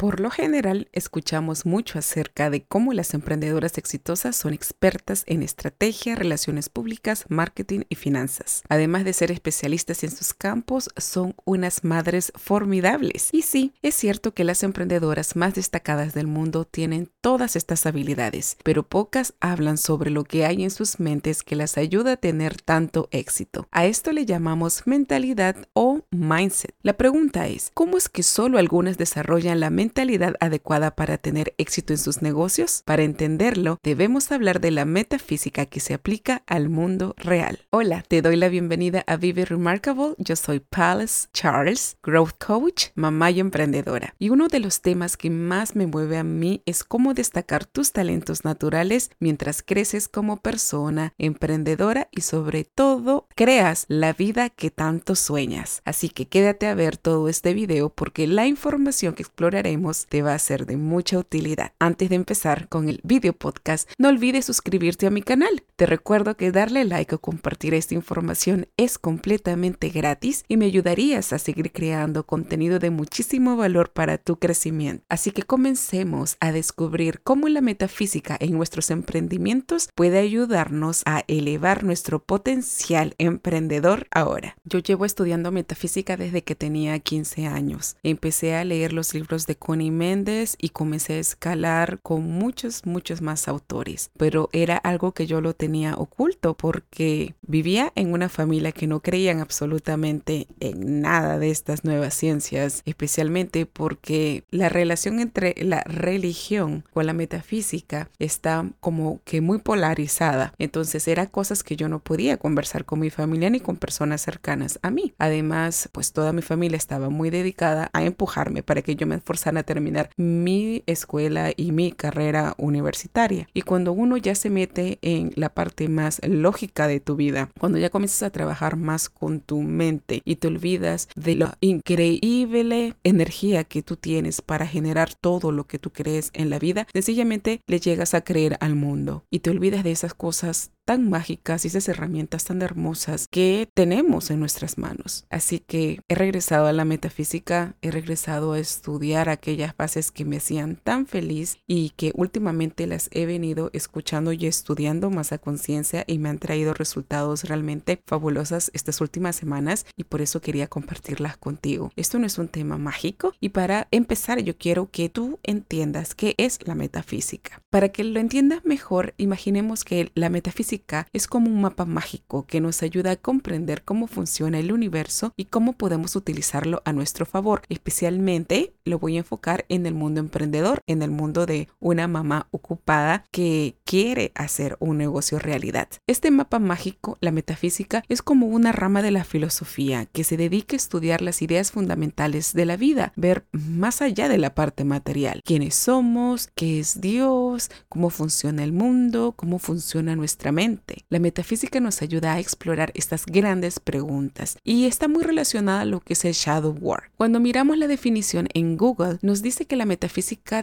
Por lo general, escuchamos mucho acerca de cómo las emprendedoras exitosas son expertas en estrategia, relaciones públicas, marketing y finanzas. Además de ser especialistas en sus campos, son unas madres formidables. Y sí, es cierto que las emprendedoras más destacadas del mundo tienen todas estas habilidades, pero pocas hablan sobre lo que hay en sus mentes que las ayuda a tener tanto éxito. A esto le llamamos mentalidad o mindset. La pregunta es, ¿cómo es que solo algunas desarrollan la mentalidad adecuada para tener éxito en sus negocios? Para entenderlo, debemos hablar de la metafísica que se aplica al mundo real. Hola, te doy la bienvenida a Vive Remarkable. Yo soy Palace Charles, Growth Coach, mamá y emprendedora. Y uno de los temas que más me mueve a mí es cómo destacar tus talentos naturales mientras creces como persona, emprendedora y sobre todo creas la vida que tanto sueñas. Así que quédate a ver todo este video porque la información que exploraremos te va a ser de mucha utilidad. Antes de empezar con el video podcast, no olvides suscribirte a mi canal. Te recuerdo que darle like o compartir esta información es completamente gratis y me ayudarías a seguir creando contenido de muchísimo valor para tu crecimiento. Así que comencemos a descubrir cómo la metafísica en nuestros emprendimientos puede ayudarnos a elevar nuestro potencial emprendedor ahora. Yo llevo estudiando metafísica desde que tenía 15 años. Empecé a leer los libros de Connie Méndez y comencé a escalar con muchos, muchos más autores. Pero era algo que yo lo tenía oculto porque vivía en una familia que no creían absolutamente en nada de estas nuevas ciencias, especialmente porque la relación entre la religión con la metafísica está como que muy polarizada. Entonces eran cosas que yo no podía conversar con mi familia ni con personas cercanas a mí. Además, pues toda mi familia estaba muy dedicada a empujarme para que yo me esforzara a terminar mi escuela y mi carrera universitaria. Y cuando uno ya se mete en la parte más lógica de tu vida, cuando ya comienzas a trabajar más con tu mente y te olvidas de la increíble energía que tú tienes para generar todo lo que tú crees en la vida, sencillamente le llegas a creer al mundo y te olvidas de esas cosas tan mágicas y esas herramientas tan hermosas que tenemos en nuestras manos. Así que he regresado a la metafísica, he regresado a estudiar aquellas bases que me hacían tan feliz y que últimamente las he venido escuchando y estudiando más a conciencia y me han traído resultados realmente fabulosas estas últimas semanas y por eso quería compartirlas contigo. Esto no es un tema mágico y para empezar yo quiero que tú entiendas qué es la metafísica. Para que lo entiendas mejor, imaginemos que la metafísica es como un mapa mágico que nos ayuda a comprender cómo funciona el universo y cómo podemos utilizarlo a nuestro favor. Especialmente lo voy a enfocar en el mundo emprendedor, en el mundo de una mamá ocupada que quiere hacer un negocio realidad. Este mapa mágico, la metafísica, es como una rama de la filosofía que se dedica a estudiar las ideas fundamentales de la vida, ver más allá de la parte material, quiénes somos, qué es Dios, cómo funciona el mundo, cómo funciona nuestra mente la metafísica nos ayuda a explorar estas grandes preguntas y está muy relacionada a lo que es el shadow work. Cuando miramos la definición en Google, nos dice que la metafísica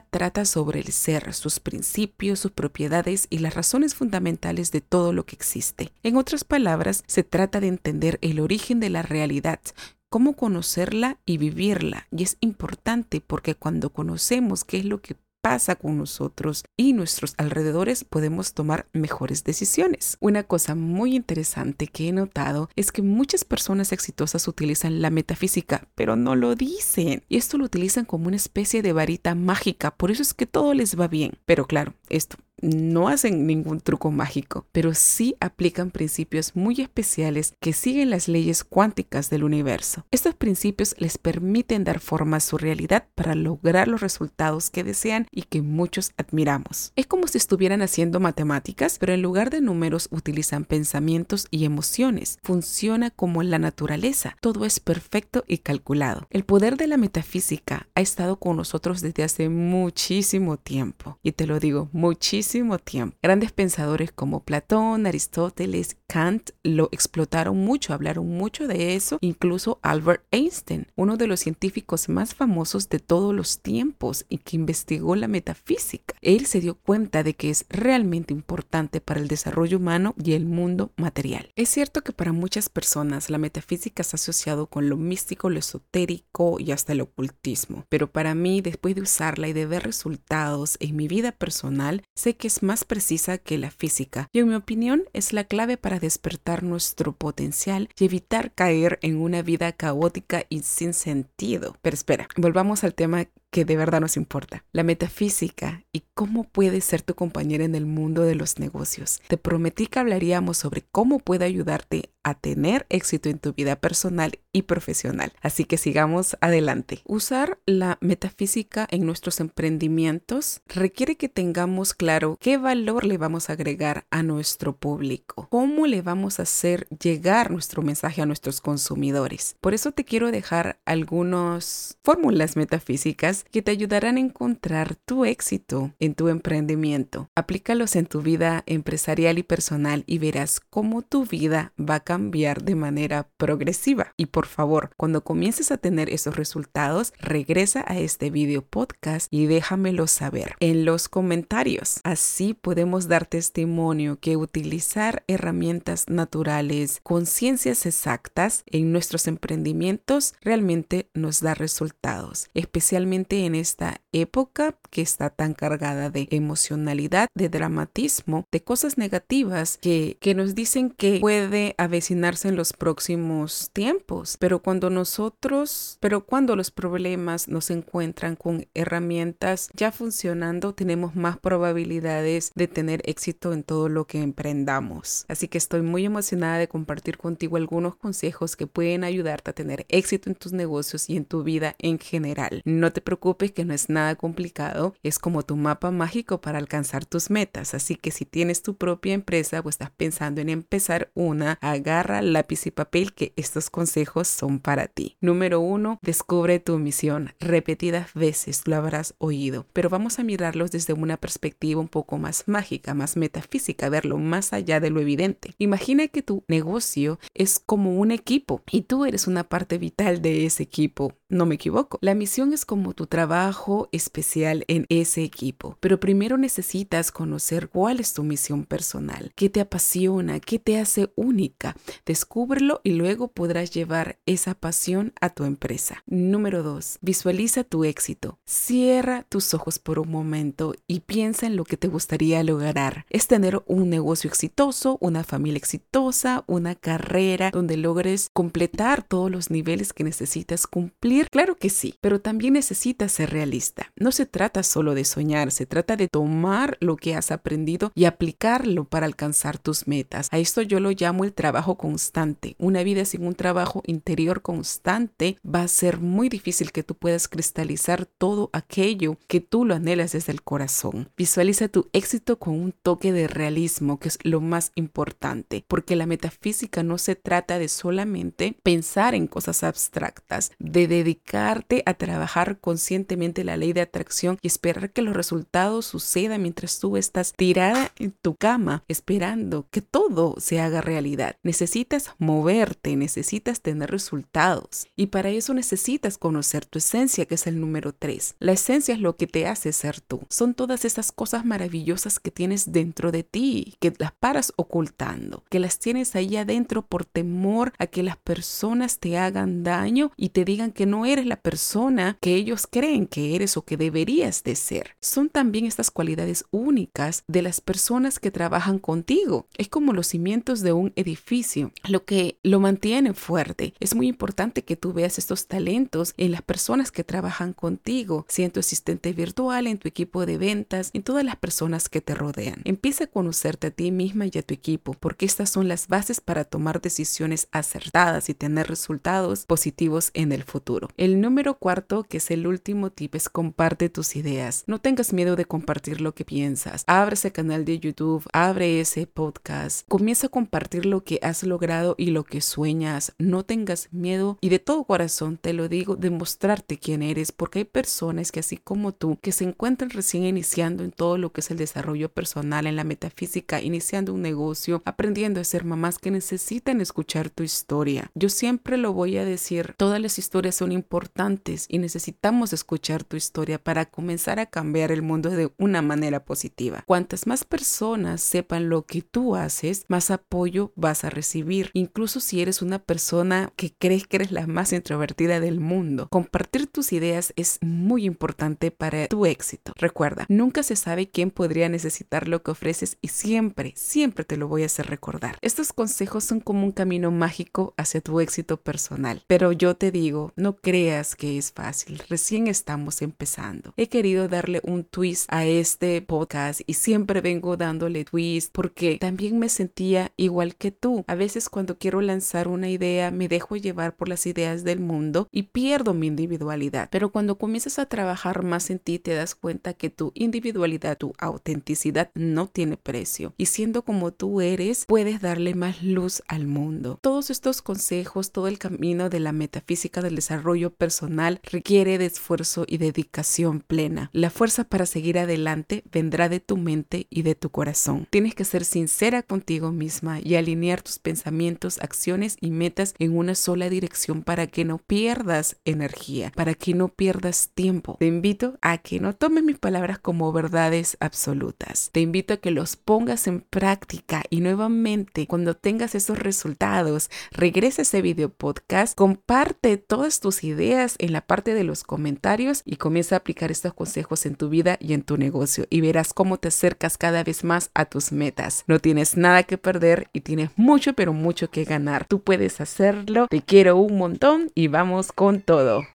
trata sobre el ser, sus principios, sus propiedades y las razones fundamentales de todo lo que existe. En otras palabras, se trata de entender el origen de la realidad, cómo conocerla y vivirla. Y es importante porque cuando conocemos qué es lo que con nosotros y nuestros alrededores, podemos tomar mejores decisiones. Una cosa muy interesante que he notado es que muchas personas exitosas utilizan la metafísica, pero no lo dicen. Y esto lo utilizan como una especie de varita mágica, por eso es que todo les va bien. Pero claro, esto no hacen ningún truco mágico, pero sí aplican principios muy especiales que siguen las leyes cuánticas del universo. Estos principios les permiten dar forma a su realidad para lograr los resultados que desean y que muchos admiramos. Es como si estuvieran haciendo matemáticas, pero en lugar de números utilizan pensamientos y emociones. Funciona como la naturaleza. Todo es perfecto y calculado. El poder de la metafísica ha estado con nosotros desde hace muchísimo tiempo. Y te lo digo, muchísimo tiempo. Grandes pensadores como Platón, Aristóteles, Kant lo explotaron mucho, hablaron mucho de eso. Incluso Albert Einstein, uno de los científicos más famosos de todos los tiempos y que investigó la metafísica. Él se dio cuenta de que es realmente importante para el desarrollo humano y el mundo material. Es cierto que para muchas personas la metafísica está asociado con lo místico, lo esotérico y hasta el ocultismo, pero para mí después de usarla y de ver resultados en mi vida personal, sé que es más precisa que la física y en mi opinión es la clave para despertar nuestro potencial y evitar caer en una vida caótica y sin sentido. Pero espera, volvamos al tema que de verdad nos importa, la metafísica y cómo puede ser tu compañera en el mundo de los negocios. Te prometí que hablaríamos sobre cómo puede ayudarte a tener éxito en tu vida personal y profesional. Así que sigamos adelante. Usar la metafísica en nuestros emprendimientos requiere que tengamos claro qué valor le vamos a agregar a nuestro público, cómo le vamos a hacer llegar nuestro mensaje a nuestros consumidores. Por eso te quiero dejar algunas fórmulas metafísicas que te ayudarán a encontrar tu éxito en tu emprendimiento. Aplícalos en tu vida empresarial y personal y verás cómo tu vida va a cambiar de manera progresiva. Y por favor, cuando comiences a tener esos resultados, regresa a este video podcast y déjamelo saber en los comentarios. Así podemos dar testimonio que utilizar herramientas naturales con ciencias exactas en nuestros emprendimientos realmente nos da resultados, especialmente en esta época que está tan cargada de emocionalidad, de dramatismo, de cosas negativas que, que nos dicen que puede avecinarse en los próximos tiempos. Pero cuando nosotros, pero cuando los problemas nos encuentran con herramientas ya funcionando, tenemos más probabilidades de tener éxito en todo lo que emprendamos. Así que estoy muy emocionada de compartir contigo algunos consejos que pueden ayudarte a tener éxito en tus negocios y en tu vida en general. No te preocupes que no es nada complicado, es como tu mapa mágico para alcanzar tus metas. Así que si tienes tu propia empresa o estás pensando en empezar una, agarra lápiz y papel que estos consejos son para ti. Número uno, descubre tu misión. Repetidas veces lo habrás oído, pero vamos a mirarlos desde una perspectiva un poco más mágica, más metafísica, verlo más allá de lo evidente. Imagina que tu negocio es como un equipo y tú eres una parte vital de ese equipo. No me equivoco. La misión es como tu trabajo especial en ese equipo, pero primero necesitas conocer cuál es tu misión personal, qué te apasiona, qué te hace única. Descúbrelo y luego podrás llevar esa pasión a tu empresa. Número 2. Visualiza tu éxito. Cierra tus ojos por un momento y piensa en lo que te gustaría lograr. Es tener un negocio exitoso, una familia exitosa, una carrera donde logres completar todos los niveles que necesitas cumplir Claro que sí, pero también necesitas ser realista. No se trata solo de soñar, se trata de tomar lo que has aprendido y aplicarlo para alcanzar tus metas. A esto yo lo llamo el trabajo constante. Una vida sin un trabajo interior constante va a ser muy difícil que tú puedas cristalizar todo aquello que tú lo anhelas desde el corazón. Visualiza tu éxito con un toque de realismo, que es lo más importante, porque la metafísica no se trata de solamente pensar en cosas abstractas, de dedicarte a trabajar conscientemente la ley de atracción y esperar que los resultados sucedan mientras tú estás tirada en tu cama esperando que todo se haga realidad. Necesitas moverte, necesitas tener resultados y para eso necesitas conocer tu esencia, que es el número 3. La esencia es lo que te hace ser tú. Son todas esas cosas maravillosas que tienes dentro de ti, que las paras ocultando, que las tienes ahí adentro por temor a que las personas te hagan daño y te digan que no eres la persona que ellos creen que eres o que deberías de ser. Son también estas cualidades únicas de las personas que trabajan contigo. Es como los cimientos de un edificio, lo que lo mantiene fuerte. Es muy importante que tú veas estos talentos en las personas que trabajan contigo, si en asistente virtual, en tu equipo de ventas, en todas las personas que te rodean. Empieza a conocerte a ti misma y a tu equipo, porque estas son las bases para tomar decisiones acertadas y tener resultados positivos en el futuro. El número cuarto, que es el último tip, es comparte tus ideas. No tengas miedo de compartir lo que piensas. Abre ese canal de YouTube, abre ese podcast, comienza a compartir lo que has logrado y lo que sueñas. No tengas miedo y de todo corazón te lo digo, demostrarte quién eres, porque hay personas que así como tú, que se encuentran recién iniciando en todo lo que es el desarrollo personal, en la metafísica, iniciando un negocio, aprendiendo a ser mamás que necesitan escuchar tu historia. Yo siempre lo voy a decir, todas las historias son importantes y necesitamos escuchar tu historia para comenzar a cambiar el mundo de una manera positiva. Cuantas más personas sepan lo que tú haces, más apoyo vas a recibir, incluso si eres una persona que crees que eres la más introvertida del mundo. Compartir tus ideas es muy importante para tu éxito. Recuerda, nunca se sabe quién podría necesitar lo que ofreces y siempre, siempre te lo voy a hacer recordar. Estos consejos son como un camino mágico hacia tu éxito personal, pero yo te digo, no creas que es fácil, recién estamos empezando. He querido darle un twist a este podcast y siempre vengo dándole twist porque también me sentía igual que tú. A veces cuando quiero lanzar una idea me dejo llevar por las ideas del mundo y pierdo mi individualidad. Pero cuando comienzas a trabajar más en ti te das cuenta que tu individualidad, tu autenticidad no tiene precio y siendo como tú eres puedes darle más luz al mundo. Todos estos consejos, todo el camino de la metafísica del desarrollo personal requiere de y dedicación plena. La fuerza para seguir adelante vendrá de tu mente y de tu corazón. Tienes que ser sincera contigo misma y alinear tus pensamientos, acciones y metas en una sola dirección para que no pierdas energía, para que no pierdas tiempo. Te invito a que no tomes mis palabras como verdades absolutas. Te invito a que los pongas en práctica y nuevamente cuando tengas esos resultados, regresa a ese video podcast, comparte todas tus ideas en la parte de los comentarios y comienza a aplicar estos consejos en tu vida y en tu negocio y verás cómo te acercas cada vez más a tus metas. No tienes nada que perder y tienes mucho pero mucho que ganar. Tú puedes hacerlo. Te quiero un montón y vamos con todo.